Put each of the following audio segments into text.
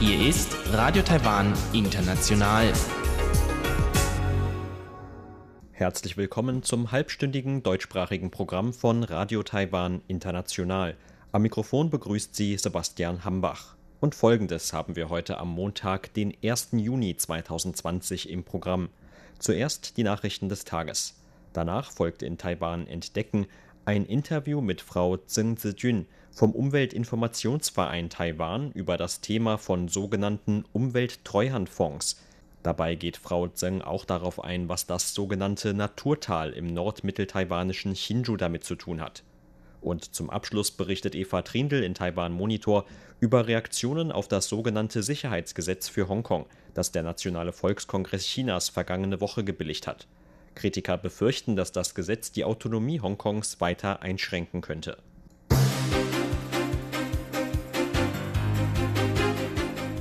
Hier ist Radio Taiwan International. Herzlich willkommen zum halbstündigen deutschsprachigen Programm von Radio Taiwan International. Am Mikrofon begrüßt Sie Sebastian Hambach. Und folgendes haben wir heute am Montag, den 1. Juni 2020 im Programm. Zuerst die Nachrichten des Tages. Danach folgt in Taiwan Entdecken ein Interview mit Frau Zheng Zijun vom Umweltinformationsverein Taiwan über das Thema von sogenannten Umwelttreuhandfonds. Dabei geht Frau Zheng auch darauf ein, was das sogenannte Naturtal im nordmitteltaiwanischen Hsinchu damit zu tun hat. Und zum Abschluss berichtet Eva Trindl in Taiwan Monitor über Reaktionen auf das sogenannte Sicherheitsgesetz für Hongkong, das der Nationale Volkskongress Chinas vergangene Woche gebilligt hat. Kritiker befürchten, dass das Gesetz die Autonomie Hongkongs weiter einschränken könnte.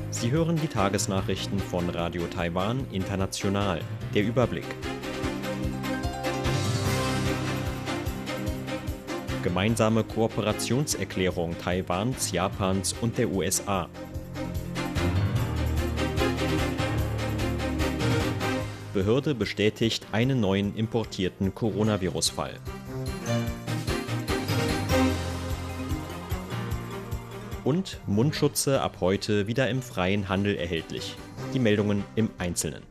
Sie hören die Tagesnachrichten von Radio Taiwan International. Der Überblick. Gemeinsame Kooperationserklärung Taiwans, Japans und der USA. Behörde bestätigt einen neuen importierten Coronavirus-Fall. Und Mundschutze ab heute wieder im freien Handel erhältlich. Die Meldungen im Einzelnen.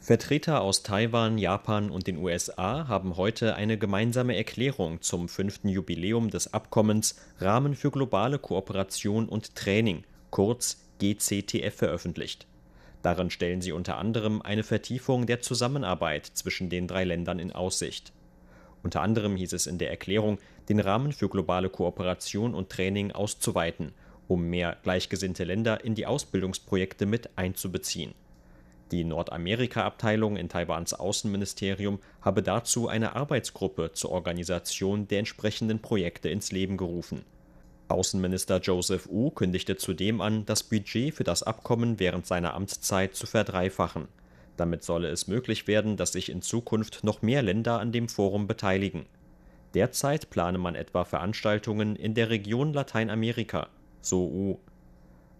Vertreter aus Taiwan, Japan und den USA haben heute eine gemeinsame Erklärung zum fünften Jubiläum des Abkommens Rahmen für globale Kooperation und Training, kurz GCTF, veröffentlicht. Darin stellen sie unter anderem eine Vertiefung der Zusammenarbeit zwischen den drei Ländern in Aussicht. Unter anderem hieß es in der Erklärung, den Rahmen für globale Kooperation und Training auszuweiten, um mehr gleichgesinnte Länder in die Ausbildungsprojekte mit einzubeziehen. Die Nordamerika-Abteilung in Taiwans Außenministerium habe dazu eine Arbeitsgruppe zur Organisation der entsprechenden Projekte ins Leben gerufen Außenminister Joseph Wu kündigte zudem an, das Budget für das Abkommen während seiner Amtszeit zu verdreifachen. Damit solle es möglich werden, dass sich in Zukunft noch mehr Länder an dem Forum beteiligen. Derzeit plane man etwa Veranstaltungen in der Region Lateinamerika, so Wu.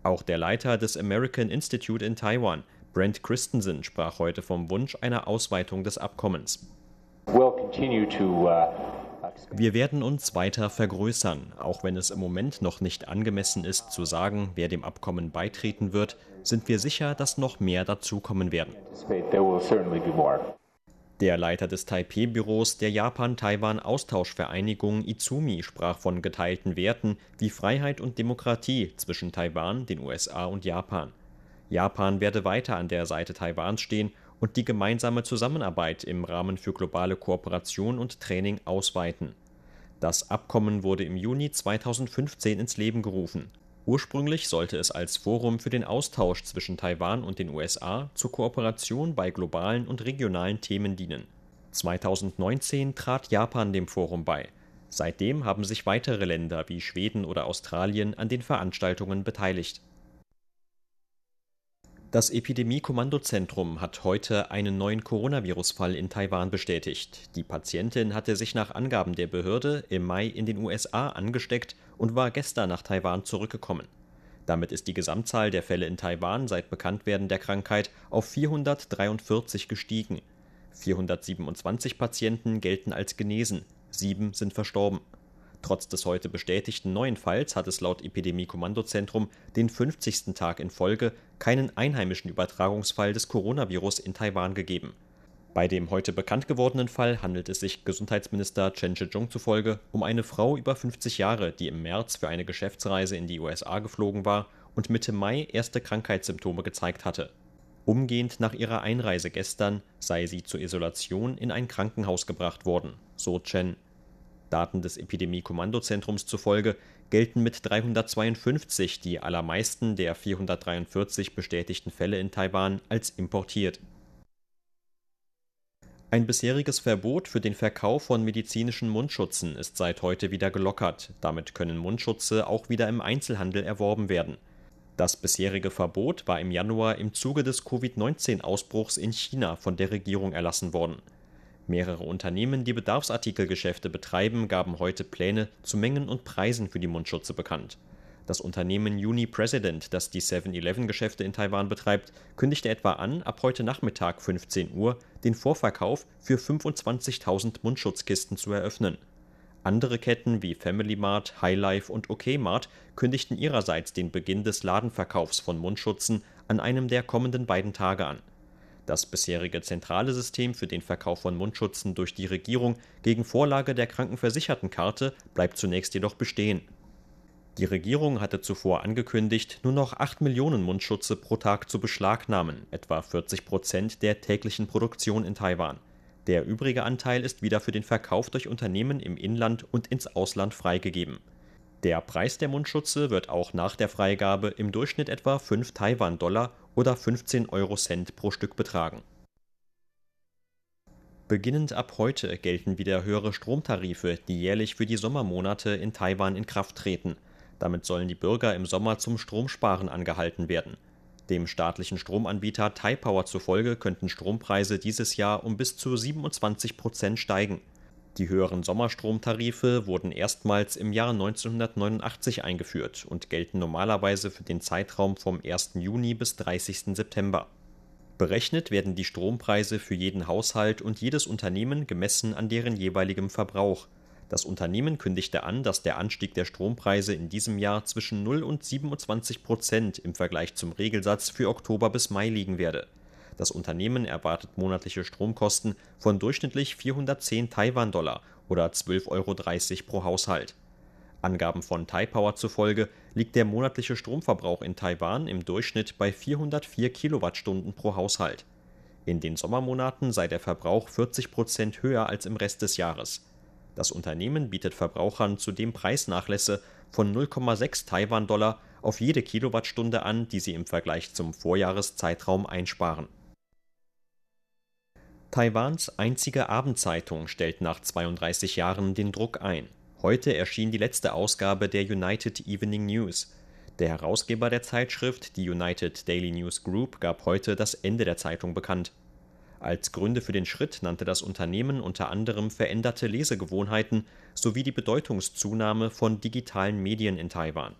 Auch der Leiter des American Institute in Taiwan, Brent Christensen, sprach heute vom Wunsch einer Ausweitung des Abkommens. We'll continue to, uh wir werden uns weiter vergrößern, auch wenn es im Moment noch nicht angemessen ist zu sagen, wer dem Abkommen beitreten wird, sind wir sicher, dass noch mehr dazukommen werden. Der Leiter des Taipei-Büros der Japan-Taiwan-Austauschvereinigung Izumi sprach von geteilten Werten wie Freiheit und Demokratie zwischen Taiwan, den USA und Japan. Japan werde weiter an der Seite Taiwans stehen und die gemeinsame Zusammenarbeit im Rahmen für globale Kooperation und Training ausweiten. Das Abkommen wurde im Juni 2015 ins Leben gerufen. Ursprünglich sollte es als Forum für den Austausch zwischen Taiwan und den USA zur Kooperation bei globalen und regionalen Themen dienen. 2019 trat Japan dem Forum bei. Seitdem haben sich weitere Länder wie Schweden oder Australien an den Veranstaltungen beteiligt das Epidemie-Kommandozentrum hat heute einen neuen Coronavirus-Fall in Taiwan bestätigt. Die Patientin hatte sich nach Angaben der Behörde im Mai in den USA angesteckt und war gestern nach Taiwan zurückgekommen. Damit ist die Gesamtzahl der Fälle in Taiwan seit Bekanntwerden der Krankheit auf 443 gestiegen. 427 Patienten gelten als genesen, sieben sind verstorben. Trotz des heute bestätigten neuen Falls hat es laut Epidemie-Kommandozentrum den 50. Tag in Folge keinen einheimischen Übertragungsfall des Coronavirus in Taiwan gegeben. Bei dem heute bekannt gewordenen Fall handelt es sich Gesundheitsminister Chen Shih-chung zufolge um eine Frau über 50 Jahre, die im März für eine Geschäftsreise in die USA geflogen war und Mitte Mai erste Krankheitssymptome gezeigt hatte. Umgehend nach ihrer Einreise gestern sei sie zur Isolation in ein Krankenhaus gebracht worden, so Chen. Daten des Epidemie-Kommandozentrums zufolge gelten mit 352 die allermeisten der 443 bestätigten Fälle in Taiwan als importiert. Ein bisheriges Verbot für den Verkauf von medizinischen Mundschutzen ist seit heute wieder gelockert. Damit können Mundschutze auch wieder im Einzelhandel erworben werden. Das bisherige Verbot war im Januar im Zuge des Covid-19-Ausbruchs in China von der Regierung erlassen worden. Mehrere Unternehmen, die Bedarfsartikelgeschäfte betreiben, gaben heute Pläne zu Mengen und Preisen für die Mundschutze bekannt. Das Unternehmen Uni President, das die 7-Eleven-Geschäfte in Taiwan betreibt, kündigte etwa an, ab heute Nachmittag 15 Uhr den Vorverkauf für 25.000 Mundschutzkisten zu eröffnen. Andere Ketten wie Family Mart, Highlife und OKMart kündigten ihrerseits den Beginn des Ladenverkaufs von Mundschutzen an einem der kommenden beiden Tage an. Das bisherige zentrale System für den Verkauf von Mundschutzen durch die Regierung gegen Vorlage der Krankenversichertenkarte bleibt zunächst jedoch bestehen die Regierung hatte zuvor angekündigt, nur noch 8 Millionen Mundschutze pro Tag zu beschlagnahmen, etwa 40 Prozent der täglichen Produktion in Taiwan. Der übrige Anteil ist wieder für den Verkauf durch Unternehmen im Inland und ins Ausland freigegeben. Der Preis der Mundschutze wird auch nach der Freigabe im Durchschnitt etwa 5 Taiwan-Dollar oder 15 Euro-Cent pro Stück betragen. Beginnend ab heute gelten wieder höhere Stromtarife, die jährlich für die Sommermonate in Taiwan in Kraft treten. Damit sollen die Bürger im Sommer zum Stromsparen angehalten werden. Dem staatlichen Stromanbieter Taipower zufolge könnten Strompreise dieses Jahr um bis zu 27 Prozent steigen. Die höheren Sommerstromtarife wurden erstmals im Jahr 1989 eingeführt und gelten normalerweise für den Zeitraum vom 1. Juni bis 30. September. Berechnet werden die Strompreise für jeden Haushalt und jedes Unternehmen gemessen an deren jeweiligem Verbrauch. Das Unternehmen kündigte an, dass der Anstieg der Strompreise in diesem Jahr zwischen 0 und 27 Prozent im Vergleich zum Regelsatz für Oktober bis Mai liegen werde. Das Unternehmen erwartet monatliche Stromkosten von durchschnittlich 410 Taiwan-Dollar oder 12,30 Euro pro Haushalt. Angaben von Taipower zufolge liegt der monatliche Stromverbrauch in Taiwan im Durchschnitt bei 404 Kilowattstunden pro Haushalt. In den Sommermonaten sei der Verbrauch 40 Prozent höher als im Rest des Jahres. Das Unternehmen bietet Verbrauchern zudem Preisnachlässe von 0,6 Taiwan-Dollar auf jede Kilowattstunde an, die sie im Vergleich zum Vorjahreszeitraum einsparen. Taiwans einzige Abendzeitung stellt nach 32 Jahren den Druck ein. Heute erschien die letzte Ausgabe der United Evening News. Der Herausgeber der Zeitschrift, die United Daily News Group, gab heute das Ende der Zeitung bekannt. Als Gründe für den Schritt nannte das Unternehmen unter anderem veränderte Lesegewohnheiten sowie die Bedeutungszunahme von digitalen Medien in Taiwan.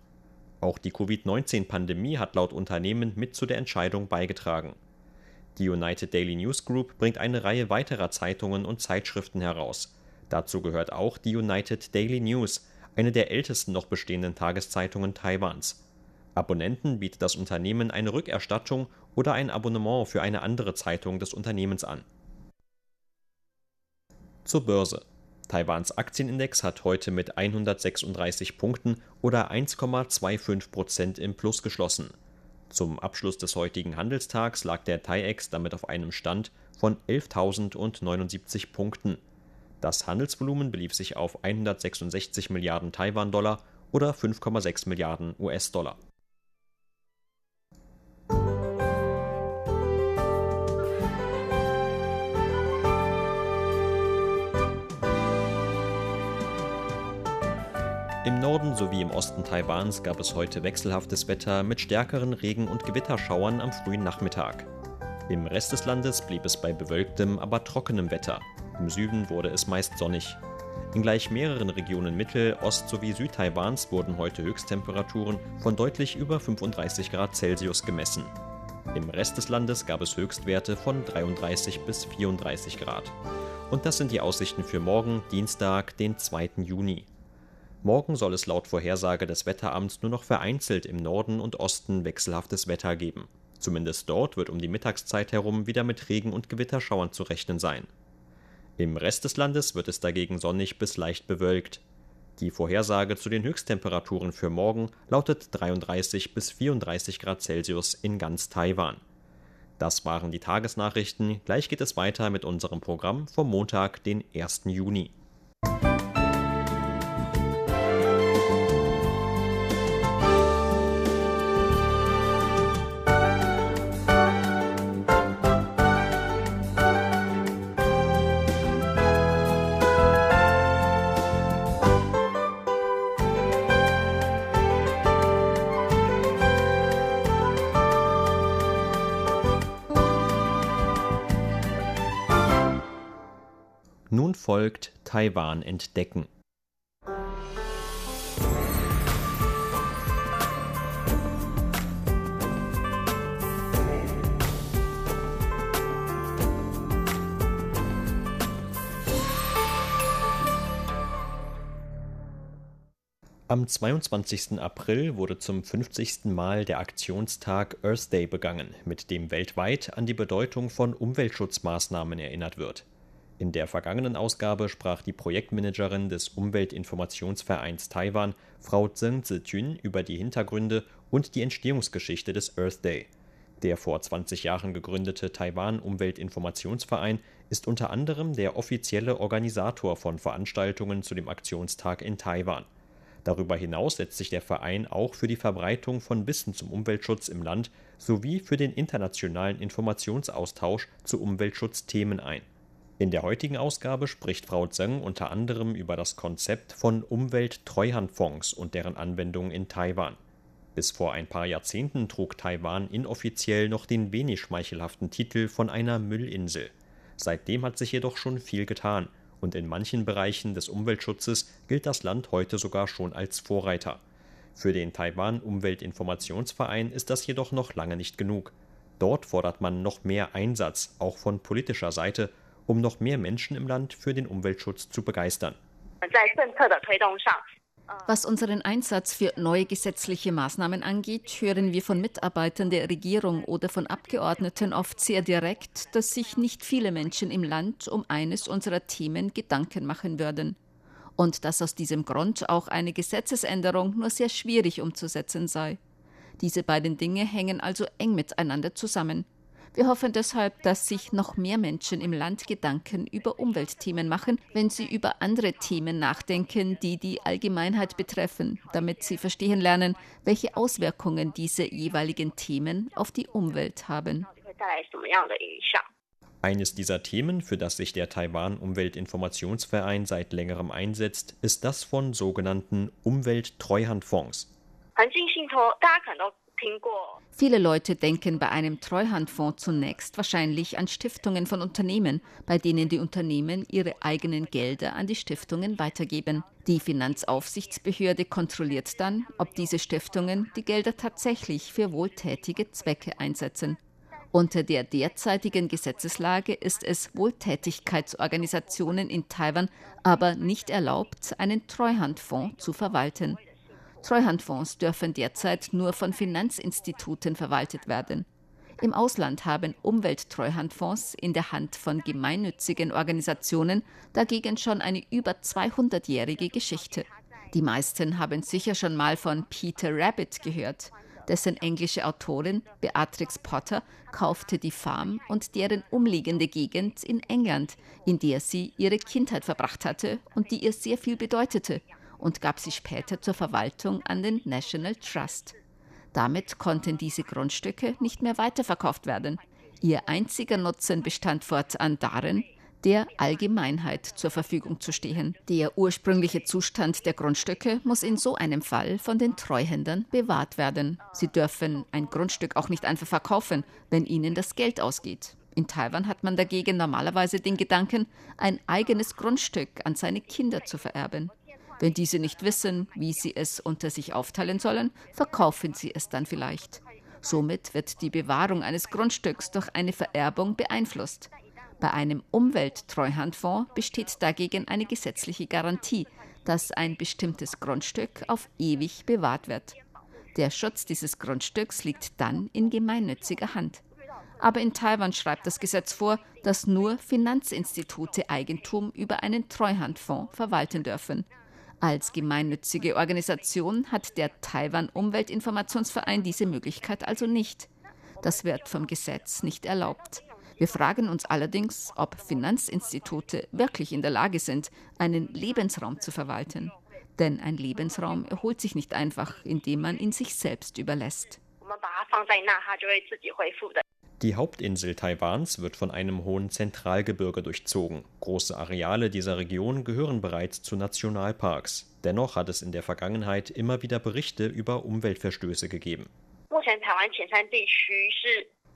Auch die Covid-19-Pandemie hat laut Unternehmen mit zu der Entscheidung beigetragen. Die United Daily News Group bringt eine Reihe weiterer Zeitungen und Zeitschriften heraus. Dazu gehört auch die United Daily News, eine der ältesten noch bestehenden Tageszeitungen Taiwans. Abonnenten bietet das Unternehmen eine Rückerstattung oder ein Abonnement für eine andere Zeitung des Unternehmens an. Zur Börse. Taiwans Aktienindex hat heute mit 136 Punkten oder 1,25 Prozent im Plus geschlossen. Zum Abschluss des heutigen Handelstags lag der TAIEX damit auf einem Stand von 11.079 Punkten. Das Handelsvolumen belief sich auf 166 Milliarden Taiwan-Dollar oder 5,6 Milliarden US-Dollar. Im Norden sowie im Osten Taiwans gab es heute wechselhaftes Wetter mit stärkeren Regen- und Gewitterschauern am frühen Nachmittag. Im Rest des Landes blieb es bei bewölktem, aber trockenem Wetter. Im Süden wurde es meist sonnig. In gleich mehreren Regionen Mittel-, Ost- sowie Südtaiwans wurden heute Höchsttemperaturen von deutlich über 35 Grad Celsius gemessen. Im Rest des Landes gab es Höchstwerte von 33 bis 34 Grad. Und das sind die Aussichten für morgen, Dienstag, den 2. Juni. Morgen soll es laut Vorhersage des Wetteramts nur noch vereinzelt im Norden und Osten wechselhaftes Wetter geben. Zumindest dort wird um die Mittagszeit herum wieder mit Regen- und Gewitterschauern zu rechnen sein. Im Rest des Landes wird es dagegen sonnig bis leicht bewölkt. Die Vorhersage zu den Höchsttemperaturen für morgen lautet 33 bis 34 Grad Celsius in ganz Taiwan. Das waren die Tagesnachrichten. Gleich geht es weiter mit unserem Programm vom Montag, den 1. Juni. Taiwan entdecken. Am 22. April wurde zum 50. Mal der Aktionstag Earth Day begangen, mit dem weltweit an die Bedeutung von Umweltschutzmaßnahmen erinnert wird. In der vergangenen Ausgabe sprach die Projektmanagerin des Umweltinformationsvereins Taiwan, Frau Zheng Zijun, über die Hintergründe und die Entstehungsgeschichte des Earth Day. Der vor 20 Jahren gegründete Taiwan Umweltinformationsverein ist unter anderem der offizielle Organisator von Veranstaltungen zu dem Aktionstag in Taiwan. Darüber hinaus setzt sich der Verein auch für die Verbreitung von Wissen zum Umweltschutz im Land sowie für den internationalen Informationsaustausch zu Umweltschutzthemen ein. In der heutigen Ausgabe spricht Frau Zeng unter anderem über das Konzept von Umwelttreuhandfonds und deren Anwendung in Taiwan. Bis vor ein paar Jahrzehnten trug Taiwan inoffiziell noch den wenig schmeichelhaften Titel von einer Müllinsel. Seitdem hat sich jedoch schon viel getan und in manchen Bereichen des Umweltschutzes gilt das Land heute sogar schon als Vorreiter. Für den Taiwan Umweltinformationsverein ist das jedoch noch lange nicht genug. Dort fordert man noch mehr Einsatz, auch von politischer Seite, um noch mehr Menschen im Land für den Umweltschutz zu begeistern. Was unseren Einsatz für neue gesetzliche Maßnahmen angeht, hören wir von Mitarbeitern der Regierung oder von Abgeordneten oft sehr direkt, dass sich nicht viele Menschen im Land um eines unserer Themen Gedanken machen würden. Und dass aus diesem Grund auch eine Gesetzesänderung nur sehr schwierig umzusetzen sei. Diese beiden Dinge hängen also eng miteinander zusammen. Wir hoffen deshalb, dass sich noch mehr Menschen im Land Gedanken über Umweltthemen machen, wenn sie über andere Themen nachdenken, die die Allgemeinheit betreffen, damit sie verstehen lernen, welche Auswirkungen diese jeweiligen Themen auf die Umwelt haben. Eines dieser Themen, für das sich der Taiwan Umweltinformationsverein seit längerem einsetzt, ist das von sogenannten Umwelttreuhandfonds. Viele Leute denken bei einem Treuhandfonds zunächst wahrscheinlich an Stiftungen von Unternehmen, bei denen die Unternehmen ihre eigenen Gelder an die Stiftungen weitergeben. Die Finanzaufsichtsbehörde kontrolliert dann, ob diese Stiftungen die Gelder tatsächlich für wohltätige Zwecke einsetzen. Unter der derzeitigen Gesetzeslage ist es Wohltätigkeitsorganisationen in Taiwan aber nicht erlaubt, einen Treuhandfonds zu verwalten. Treuhandfonds dürfen derzeit nur von Finanzinstituten verwaltet werden. Im Ausland haben Umwelttreuhandfonds in der Hand von gemeinnützigen Organisationen dagegen schon eine über 200-jährige Geschichte. Die meisten haben sicher schon mal von Peter Rabbit gehört. Dessen englische Autorin Beatrix Potter kaufte die Farm und deren umliegende Gegend in England, in der sie ihre Kindheit verbracht hatte und die ihr sehr viel bedeutete und gab sie später zur Verwaltung an den National Trust. Damit konnten diese Grundstücke nicht mehr weiterverkauft werden. Ihr einziger Nutzen bestand fortan darin, der Allgemeinheit zur Verfügung zu stehen. Der ursprüngliche Zustand der Grundstücke muss in so einem Fall von den Treuhändern bewahrt werden. Sie dürfen ein Grundstück auch nicht einfach verkaufen, wenn ihnen das Geld ausgeht. In Taiwan hat man dagegen normalerweise den Gedanken, ein eigenes Grundstück an seine Kinder zu vererben. Wenn diese nicht wissen, wie sie es unter sich aufteilen sollen, verkaufen sie es dann vielleicht. Somit wird die Bewahrung eines Grundstücks durch eine Vererbung beeinflusst. Bei einem Umwelttreuhandfonds besteht dagegen eine gesetzliche Garantie, dass ein bestimmtes Grundstück auf ewig bewahrt wird. Der Schutz dieses Grundstücks liegt dann in gemeinnütziger Hand. Aber in Taiwan schreibt das Gesetz vor, dass nur Finanzinstitute Eigentum über einen Treuhandfonds verwalten dürfen. Als gemeinnützige Organisation hat der Taiwan Umweltinformationsverein diese Möglichkeit also nicht. Das wird vom Gesetz nicht erlaubt. Wir fragen uns allerdings, ob Finanzinstitute wirklich in der Lage sind, einen Lebensraum zu verwalten. Denn ein Lebensraum erholt sich nicht einfach, indem man ihn sich selbst überlässt. Die Hauptinsel Taiwans wird von einem hohen Zentralgebirge durchzogen. Große Areale dieser Region gehören bereits zu Nationalparks. Dennoch hat es in der Vergangenheit immer wieder Berichte über Umweltverstöße gegeben.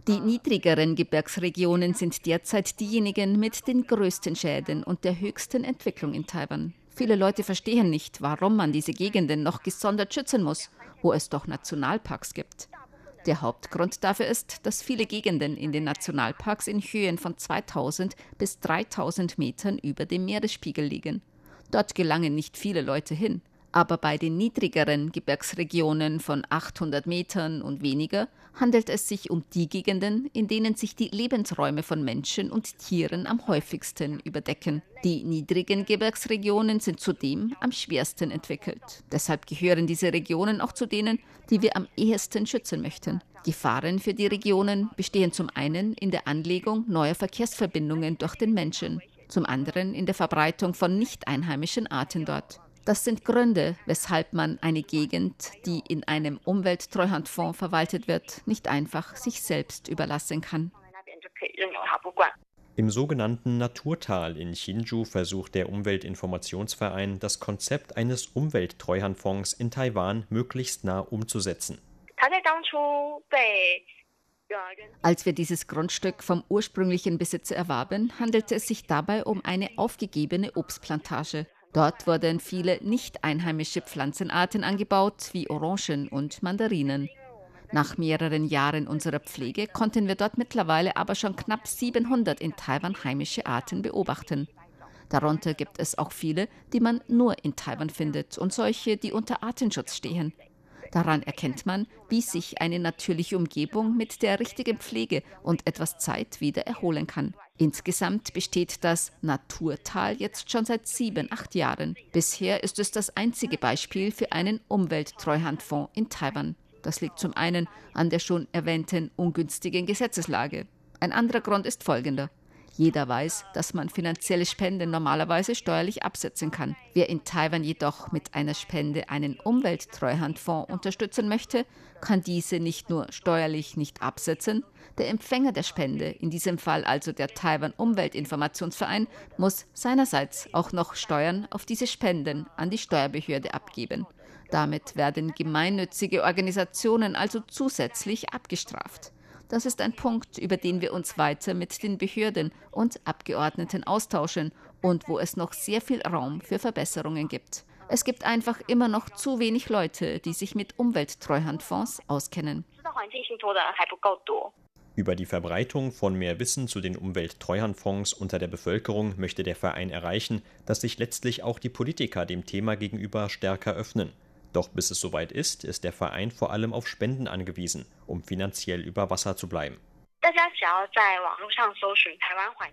Die niedrigeren Gebirgsregionen sind derzeit diejenigen mit den größten Schäden und der höchsten Entwicklung in Taiwan. Viele Leute verstehen nicht, warum man diese Gegenden noch gesondert schützen muss, wo es doch Nationalparks gibt. Der Hauptgrund dafür ist, dass viele Gegenden in den Nationalparks in Höhen von 2000 bis 3000 Metern über dem Meeresspiegel liegen. Dort gelangen nicht viele Leute hin. Aber bei den niedrigeren Gebirgsregionen von 800 Metern und weniger handelt es sich um die Gegenden, in denen sich die Lebensräume von Menschen und Tieren am häufigsten überdecken. Die niedrigen Gebirgsregionen sind zudem am schwersten entwickelt. Deshalb gehören diese Regionen auch zu denen, die wir am ehesten schützen möchten. Gefahren für die Regionen bestehen zum einen in der Anlegung neuer Verkehrsverbindungen durch den Menschen, zum anderen in der Verbreitung von nicht einheimischen Arten dort. Das sind Gründe, weshalb man eine Gegend, die in einem Umwelttreuhandfonds verwaltet wird, nicht einfach sich selbst überlassen kann. Im sogenannten Naturtal in Hsinchu versucht der Umweltinformationsverein, das Konzept eines Umwelttreuhandfonds in Taiwan möglichst nah umzusetzen. Als wir dieses Grundstück vom ursprünglichen Besitzer erwarben, handelte es sich dabei um eine aufgegebene Obstplantage. Dort wurden viele nicht einheimische Pflanzenarten angebaut, wie Orangen und Mandarinen. Nach mehreren Jahren unserer Pflege konnten wir dort mittlerweile aber schon knapp 700 in Taiwan heimische Arten beobachten. Darunter gibt es auch viele, die man nur in Taiwan findet und solche, die unter Artenschutz stehen. Daran erkennt man, wie sich eine natürliche Umgebung mit der richtigen Pflege und etwas Zeit wieder erholen kann. Insgesamt besteht das Naturtal jetzt schon seit sieben, acht Jahren. Bisher ist es das einzige Beispiel für einen Umwelttreuhandfonds in Taiwan. Das liegt zum einen an der schon erwähnten ungünstigen Gesetzeslage. Ein anderer Grund ist folgender. Jeder weiß, dass man finanzielle Spenden normalerweise steuerlich absetzen kann. Wer in Taiwan jedoch mit einer Spende einen Umwelttreuhandfonds unterstützen möchte, kann diese nicht nur steuerlich nicht absetzen, der Empfänger der Spende, in diesem Fall also der Taiwan Umweltinformationsverein, muss seinerseits auch noch Steuern auf diese Spenden an die Steuerbehörde abgeben. Damit werden gemeinnützige Organisationen also zusätzlich abgestraft. Das ist ein Punkt, über den wir uns weiter mit den Behörden und Abgeordneten austauschen und wo es noch sehr viel Raum für Verbesserungen gibt. Es gibt einfach immer noch zu wenig Leute, die sich mit Umwelttreuhandfonds auskennen. Über die Verbreitung von mehr Wissen zu den Umwelttreuhandfonds unter der Bevölkerung möchte der Verein erreichen, dass sich letztlich auch die Politiker dem Thema gegenüber stärker öffnen. Doch bis es soweit ist, ist der Verein vor allem auf Spenden angewiesen, um finanziell über Wasser zu bleiben.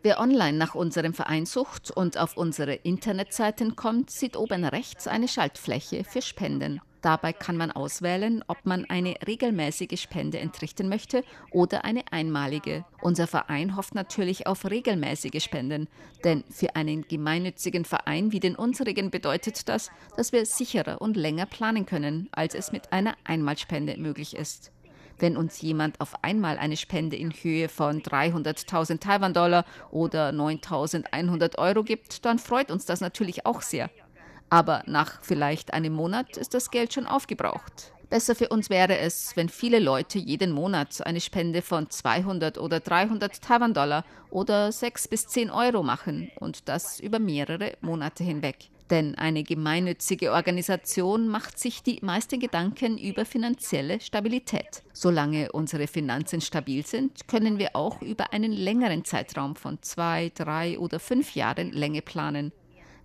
Wer online nach unserem Verein sucht und auf unsere Internetseiten kommt, sieht oben rechts eine Schaltfläche für Spenden. Dabei kann man auswählen, ob man eine regelmäßige Spende entrichten möchte oder eine einmalige. Unser Verein hofft natürlich auf regelmäßige Spenden, denn für einen gemeinnützigen Verein wie den unsrigen bedeutet das, dass wir sicherer und länger planen können, als es mit einer Einmalspende möglich ist. Wenn uns jemand auf einmal eine Spende in Höhe von 300.000 Taiwan-Dollar oder 9.100 Euro gibt, dann freut uns das natürlich auch sehr. Aber nach vielleicht einem Monat ist das Geld schon aufgebraucht. Besser für uns wäre es, wenn viele Leute jeden Monat eine Spende von 200 oder 300 Taiwan-Dollar oder 6 bis 10 Euro machen und das über mehrere Monate hinweg. Denn eine gemeinnützige Organisation macht sich die meisten Gedanken über finanzielle Stabilität. Solange unsere Finanzen stabil sind, können wir auch über einen längeren Zeitraum von zwei, drei oder fünf Jahren Länge planen.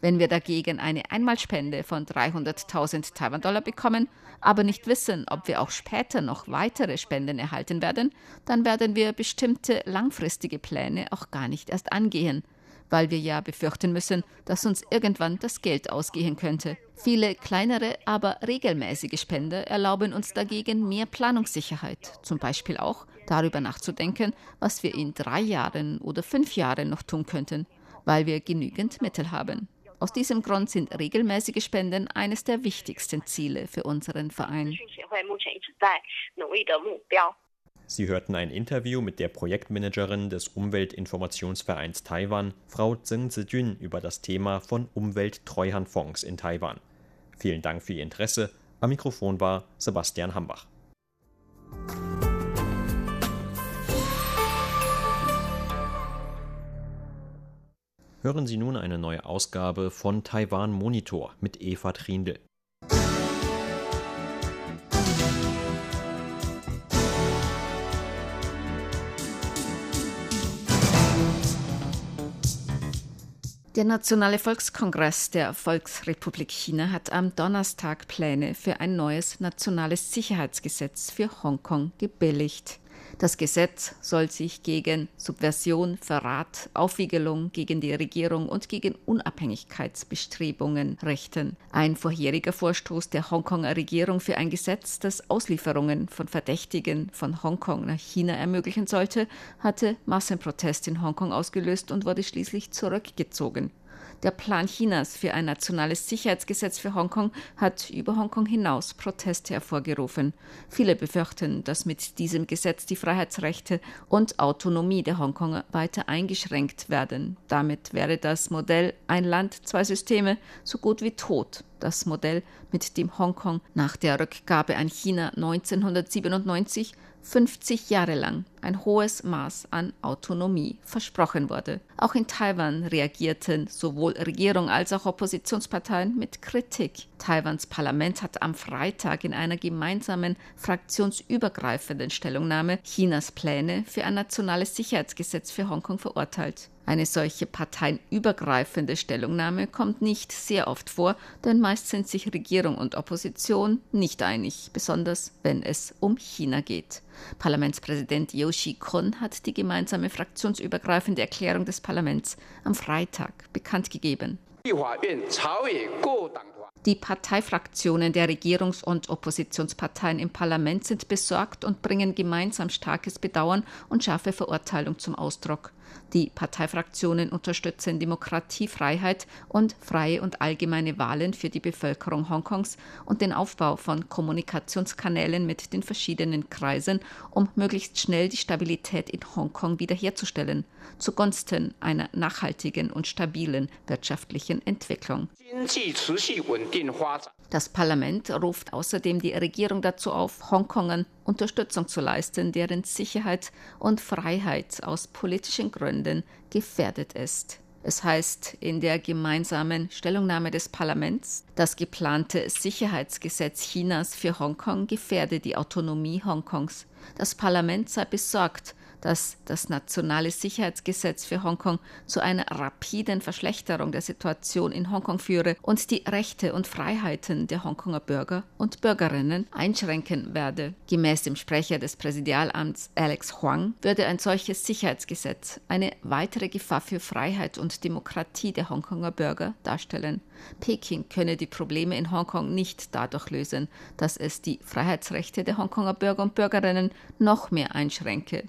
Wenn wir dagegen eine Einmalspende von 300.000 Taiwan-Dollar bekommen, aber nicht wissen, ob wir auch später noch weitere Spenden erhalten werden, dann werden wir bestimmte langfristige Pläne auch gar nicht erst angehen, weil wir ja befürchten müssen, dass uns irgendwann das Geld ausgehen könnte. Viele kleinere, aber regelmäßige Spender erlauben uns dagegen mehr Planungssicherheit, zum Beispiel auch darüber nachzudenken, was wir in drei Jahren oder fünf Jahren noch tun könnten, weil wir genügend Mittel haben. Aus diesem Grund sind regelmäßige Spenden eines der wichtigsten Ziele für unseren Verein. Sie hörten ein Interview mit der Projektmanagerin des Umweltinformationsvereins Taiwan, Frau Zheng Zijun, über das Thema von Umwelttreuhandfonds in Taiwan. Vielen Dank für Ihr Interesse. Am Mikrofon war Sebastian Hambach. Hören Sie nun eine neue Ausgabe von Taiwan Monitor mit Eva Trindl. Der Nationale Volkskongress der Volksrepublik China hat am Donnerstag Pläne für ein neues nationales Sicherheitsgesetz für Hongkong gebilligt. Das Gesetz soll sich gegen Subversion, Verrat, Aufwiegelung gegen die Regierung und gegen Unabhängigkeitsbestrebungen richten. Ein vorheriger Vorstoß der Hongkonger Regierung für ein Gesetz, das Auslieferungen von Verdächtigen von Hongkong nach China ermöglichen sollte, hatte Massenprotest in Hongkong ausgelöst und wurde schließlich zurückgezogen. Der Plan Chinas für ein nationales Sicherheitsgesetz für Hongkong hat über Hongkong hinaus Proteste hervorgerufen. Viele befürchten, dass mit diesem Gesetz die Freiheitsrechte und Autonomie der Hongkonger weiter eingeschränkt werden. Damit wäre das Modell ein Land, zwei Systeme so gut wie tot. Das Modell, mit dem Hongkong nach der Rückgabe an China 1997 50 Jahre lang ein hohes Maß an Autonomie versprochen wurde. Auch in Taiwan reagierten sowohl Regierung als auch Oppositionsparteien mit Kritik. Taiwans Parlament hat am Freitag in einer gemeinsamen fraktionsübergreifenden Stellungnahme Chinas Pläne für ein nationales Sicherheitsgesetz für Hongkong verurteilt. Eine solche parteienübergreifende Stellungnahme kommt nicht sehr oft vor, denn meist sind sich Regierung und Opposition nicht einig, besonders wenn es um China geht. Parlamentspräsident Yoshi Kon hat die gemeinsame fraktionsübergreifende Erklärung des Parlaments am Freitag bekannt gegeben. Die Parteifraktionen der Regierungs- und Oppositionsparteien im Parlament sind besorgt und bringen gemeinsam starkes Bedauern und scharfe Verurteilung zum Ausdruck. Die Parteifraktionen unterstützen Demokratie, Freiheit und freie und allgemeine Wahlen für die Bevölkerung Hongkongs und den Aufbau von Kommunikationskanälen mit den verschiedenen Kreisen, um möglichst schnell die Stabilität in Hongkong wiederherzustellen, zugunsten einer nachhaltigen und stabilen wirtschaftlichen Entwicklung. Das Parlament ruft außerdem die Regierung dazu auf, Hongkongern Unterstützung zu leisten, deren Sicherheit und Freiheit aus politischen Gründen gefährdet ist. Es heißt in der gemeinsamen Stellungnahme des Parlaments, das geplante Sicherheitsgesetz Chinas für Hongkong gefährde die Autonomie Hongkongs. Das Parlament sei besorgt, dass das nationale Sicherheitsgesetz für Hongkong zu einer rapiden Verschlechterung der Situation in Hongkong führe und die Rechte und Freiheiten der Hongkonger Bürger und Bürgerinnen einschränken werde. Gemäß dem Sprecher des Präsidialamts Alex Huang würde ein solches Sicherheitsgesetz eine weitere Gefahr für Freiheit und Demokratie der Hongkonger Bürger darstellen. Peking könne die Probleme in Hongkong nicht dadurch lösen, dass es die Freiheitsrechte der Hongkonger Bürger und Bürgerinnen noch mehr einschränke.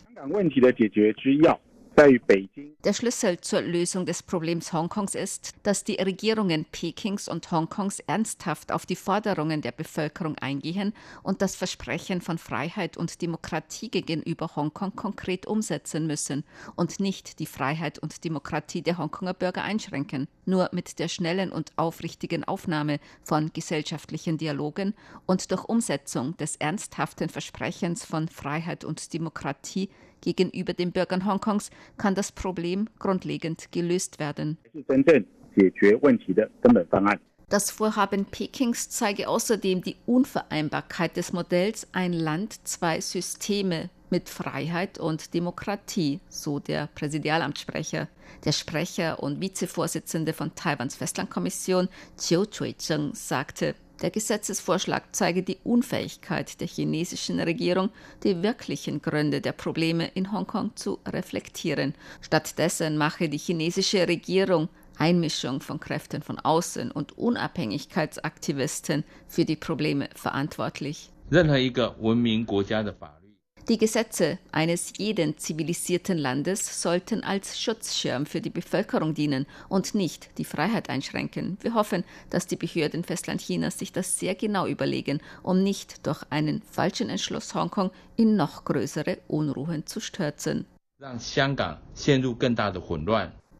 Der Schlüssel zur Lösung des Problems Hongkongs ist, dass die Regierungen Pekings und Hongkongs ernsthaft auf die Forderungen der Bevölkerung eingehen und das Versprechen von Freiheit und Demokratie gegenüber Hongkong konkret umsetzen müssen und nicht die Freiheit und Demokratie der Hongkonger Bürger einschränken. Nur mit der schnellen und aufrichtigen Aufnahme von gesellschaftlichen Dialogen und durch Umsetzung des ernsthaften Versprechens von Freiheit und Demokratie gegenüber den Bürgern Hongkongs kann das Problem grundlegend gelöst werden. Das Vorhaben Pekings zeige außerdem die Unvereinbarkeit des Modells ein Land, zwei Systeme mit Freiheit und Demokratie, so der Präsidialamtssprecher. Der Sprecher und Vizevorsitzende von Taiwans Festlandkommission, Chiu Chui-cheng, sagte, der Gesetzesvorschlag zeige die Unfähigkeit der chinesischen Regierung, die wirklichen Gründe der Probleme in Hongkong zu reflektieren. Stattdessen mache die chinesische Regierung Einmischung von Kräften von außen und Unabhängigkeitsaktivisten für die Probleme verantwortlich. Die Gesetze eines jeden zivilisierten Landes sollten als Schutzschirm für die Bevölkerung dienen und nicht die Freiheit einschränken. Wir hoffen, dass die Behörden Festland Chinas sich das sehr genau überlegen, um nicht durch einen falschen Entschluss Hongkong in noch größere Unruhen zu stürzen.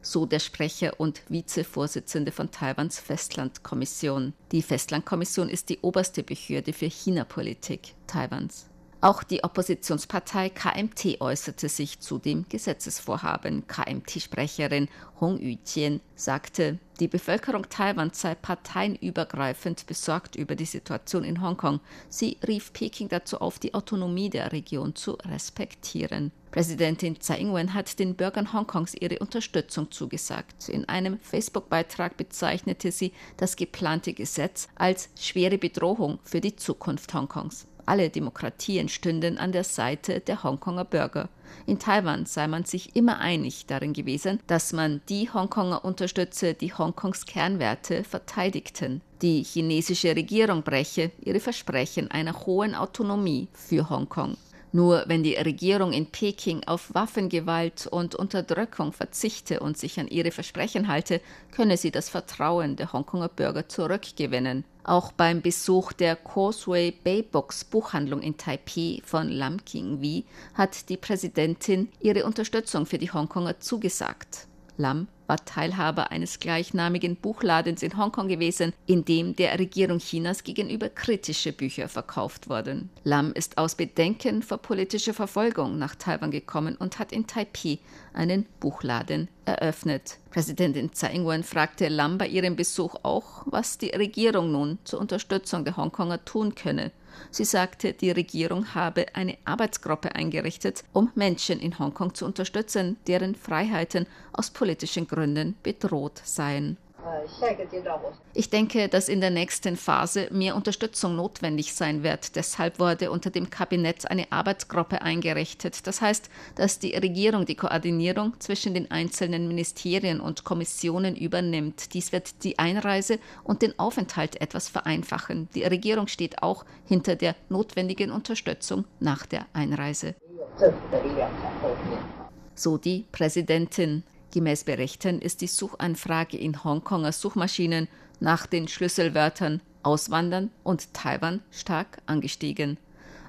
So der Sprecher und Vizevorsitzende von Taiwans Festlandkommission. Die Festlandkommission ist die oberste Behörde für China-Politik Taiwans. Auch die Oppositionspartei KMT äußerte sich zu dem Gesetzesvorhaben. KMT-Sprecherin Hong Yujian sagte, die Bevölkerung Taiwans sei parteienübergreifend besorgt über die Situation in Hongkong. Sie rief Peking dazu auf, die Autonomie der Region zu respektieren. Präsidentin Tsai Ing-wen hat den Bürgern Hongkongs ihre Unterstützung zugesagt. In einem Facebook-Beitrag bezeichnete sie das geplante Gesetz als schwere Bedrohung für die Zukunft Hongkongs. Alle Demokratien stünden an der Seite der Hongkonger Bürger. In Taiwan sei man sich immer einig darin gewesen, dass man die Hongkonger unterstütze, die Hongkongs Kernwerte verteidigten. Die chinesische Regierung breche ihre Versprechen einer hohen Autonomie für Hongkong. Nur wenn die Regierung in Peking auf Waffengewalt und Unterdrückung verzichte und sich an ihre Versprechen halte, könne sie das Vertrauen der Hongkonger Bürger zurückgewinnen. Auch beim Besuch der Causeway Bay Box Buchhandlung in Taipei von Lam King-wi hat die Präsidentin ihre Unterstützung für die Hongkonger zugesagt. Lam war Teilhaber eines gleichnamigen Buchladens in Hongkong gewesen, in dem der Regierung Chinas gegenüber kritische Bücher verkauft wurden. Lam ist aus Bedenken vor politischer Verfolgung nach Taiwan gekommen und hat in Taipei einen Buchladen eröffnet. Präsidentin Tsai Ing-wen fragte Lam bei ihrem Besuch auch, was die Regierung nun zur Unterstützung der Hongkonger tun könne. Sie sagte, die Regierung habe eine Arbeitsgruppe eingerichtet, um Menschen in Hongkong zu unterstützen, deren Freiheiten aus politischen Gründen bedroht seien. Ich denke, dass in der nächsten Phase mehr Unterstützung notwendig sein wird. Deshalb wurde unter dem Kabinett eine Arbeitsgruppe eingerichtet. Das heißt, dass die Regierung die Koordinierung zwischen den einzelnen Ministerien und Kommissionen übernimmt. Dies wird die Einreise und den Aufenthalt etwas vereinfachen. Die Regierung steht auch hinter der notwendigen Unterstützung nach der Einreise. So die Präsidentin. Gemäß Berichten ist die Suchanfrage in Hongkonger Suchmaschinen nach den Schlüsselwörtern Auswandern und Taiwan stark angestiegen.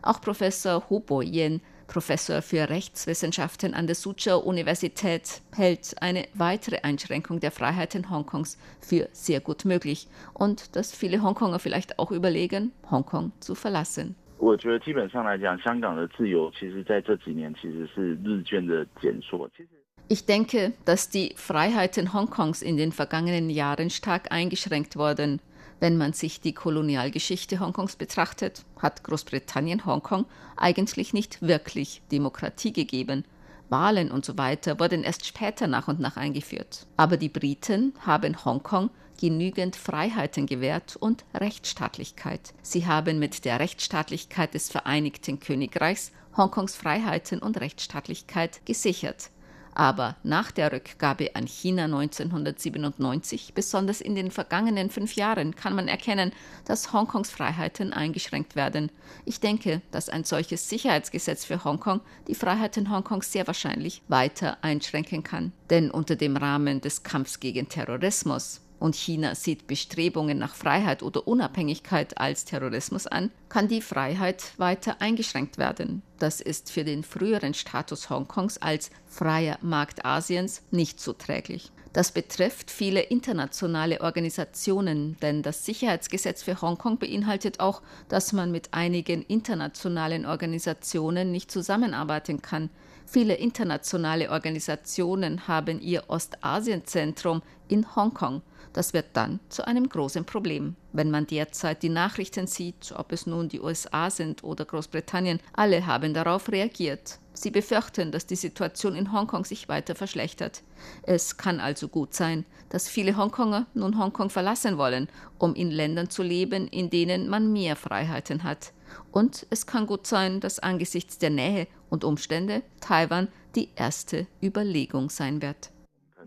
Auch Professor Hu Bo-yen, Professor für Rechtswissenschaften an der Suzhou-Universität, hält eine weitere Einschränkung der Freiheiten Hongkongs für sehr gut möglich und dass viele Hongkonger vielleicht auch überlegen, Hongkong zu verlassen. Ich 我觉得基本上来讲，香港的自由其实在这几年其实是日渐的减缩。其实。Ich denke, dass die Freiheiten Hongkongs in den vergangenen Jahren stark eingeschränkt wurden. Wenn man sich die Kolonialgeschichte Hongkongs betrachtet, hat Großbritannien Hongkong eigentlich nicht wirklich Demokratie gegeben. Wahlen und so weiter wurden erst später nach und nach eingeführt. Aber die Briten haben Hongkong genügend Freiheiten gewährt und Rechtsstaatlichkeit. Sie haben mit der Rechtsstaatlichkeit des Vereinigten Königreichs Hongkongs Freiheiten und Rechtsstaatlichkeit gesichert aber nach der Rückgabe an China 1997, besonders in den vergangenen fünf Jahren, kann man erkennen, dass Hongkongs Freiheiten eingeschränkt werden. Ich denke, dass ein solches Sicherheitsgesetz für Hongkong die Freiheiten Hongkongs sehr wahrscheinlich weiter einschränken kann. Denn unter dem Rahmen des Kampfs gegen Terrorismus und China sieht Bestrebungen nach Freiheit oder Unabhängigkeit als Terrorismus an, kann die Freiheit weiter eingeschränkt werden. Das ist für den früheren Status Hongkongs als freier Markt Asiens nicht zuträglich. Das betrifft viele internationale Organisationen, denn das Sicherheitsgesetz für Hongkong beinhaltet auch, dass man mit einigen internationalen Organisationen nicht zusammenarbeiten kann. Viele internationale Organisationen haben ihr Ostasienzentrum in Hongkong. Das wird dann zu einem großen Problem. Wenn man derzeit die Nachrichten sieht, ob es nun die USA sind oder Großbritannien, alle haben darauf reagiert. Sie befürchten, dass die Situation in Hongkong sich weiter verschlechtert. Es kann also gut sein, dass viele Hongkonger nun Hongkong verlassen wollen, um in Ländern zu leben, in denen man mehr Freiheiten hat. Und es kann gut sein, dass angesichts der Nähe und Umstände Taiwan die erste Überlegung sein wird.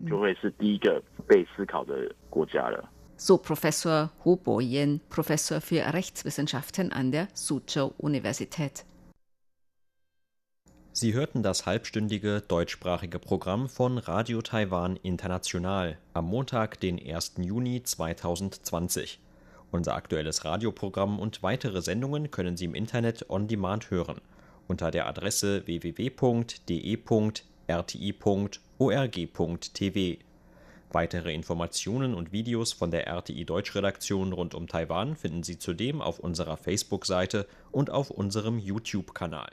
就会是第一个被思考的 so, Professor Ho Boyen, Professor für Rechtswissenschaften an der Suzhou Universität. Sie hörten das halbstündige deutschsprachige Programm von Radio Taiwan International am Montag, den 1. Juni 2020. Unser aktuelles Radioprogramm und weitere Sendungen können Sie im Internet on demand hören unter der Adresse www.de.rti.org.tv. Weitere Informationen und Videos von der RTI Deutschredaktion rund um Taiwan finden Sie zudem auf unserer Facebook-Seite und auf unserem YouTube-Kanal.